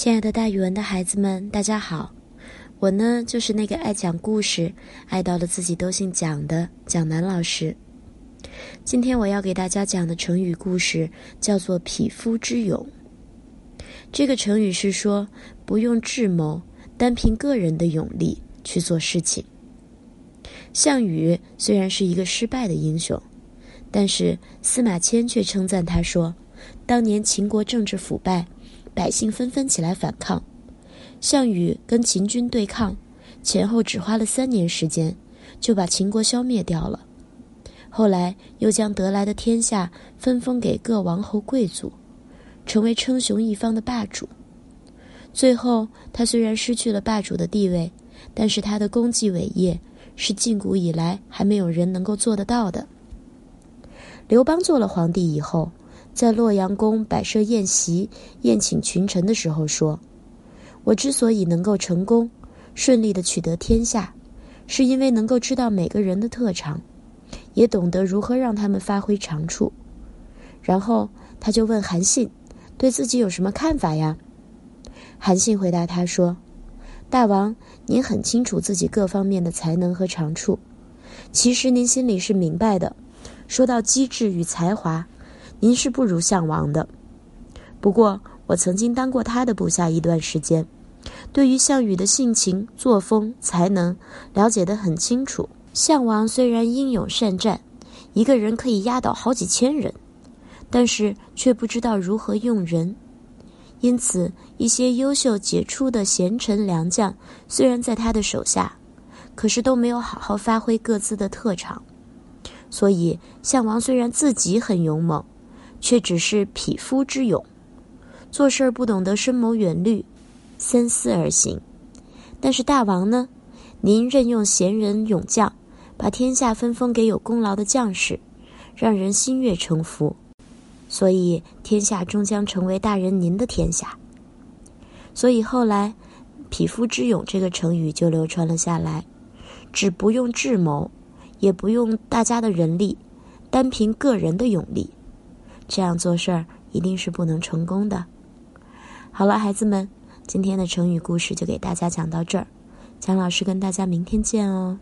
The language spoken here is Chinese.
亲爱的，大语文的孩子们，大家好！我呢，就是那个爱讲故事、爱到了自己都姓蒋的蒋楠老师。今天我要给大家讲的成语故事叫做“匹夫之勇”。这个成语是说不用智谋，单凭个人的勇力去做事情。项羽虽然是一个失败的英雄，但是司马迁却称赞他说：“当年秦国政治腐败。”百姓纷纷起来反抗，项羽跟秦军对抗，前后只花了三年时间，就把秦国消灭掉了。后来又将得来的天下分封给各王侯贵族，成为称雄一方的霸主。最后，他虽然失去了霸主的地位，但是他的功绩伟业是近古以来还没有人能够做得到的。刘邦做了皇帝以后。在洛阳宫摆设宴席，宴请群臣的时候说：“我之所以能够成功，顺利的取得天下，是因为能够知道每个人的特长，也懂得如何让他们发挥长处。”然后他就问韩信：“对自己有什么看法呀？”韩信回答他说：“大王，您很清楚自己各方面的才能和长处，其实您心里是明白的。说到机智与才华。”您是不如项王的，不过我曾经当过他的部下一段时间，对于项羽的性情、作风、才能了解得很清楚。项王虽然英勇善战，一个人可以压倒好几千人，但是却不知道如何用人，因此一些优秀杰出的贤臣良将虽然在他的手下，可是都没有好好发挥各自的特长，所以项王虽然自己很勇猛。却只是匹夫之勇，做事儿不懂得深谋远虑，三思而行。但是大王呢？您任用贤人勇将，把天下分封给有功劳的将士，让人心悦诚服。所以天下终将成为大人您的天下。所以后来“匹夫之勇”这个成语就流传了下来，只不用智谋，也不用大家的人力，单凭个人的勇力。这样做事儿一定是不能成功的。好了，孩子们，今天的成语故事就给大家讲到这儿，蒋老师跟大家明天见哦。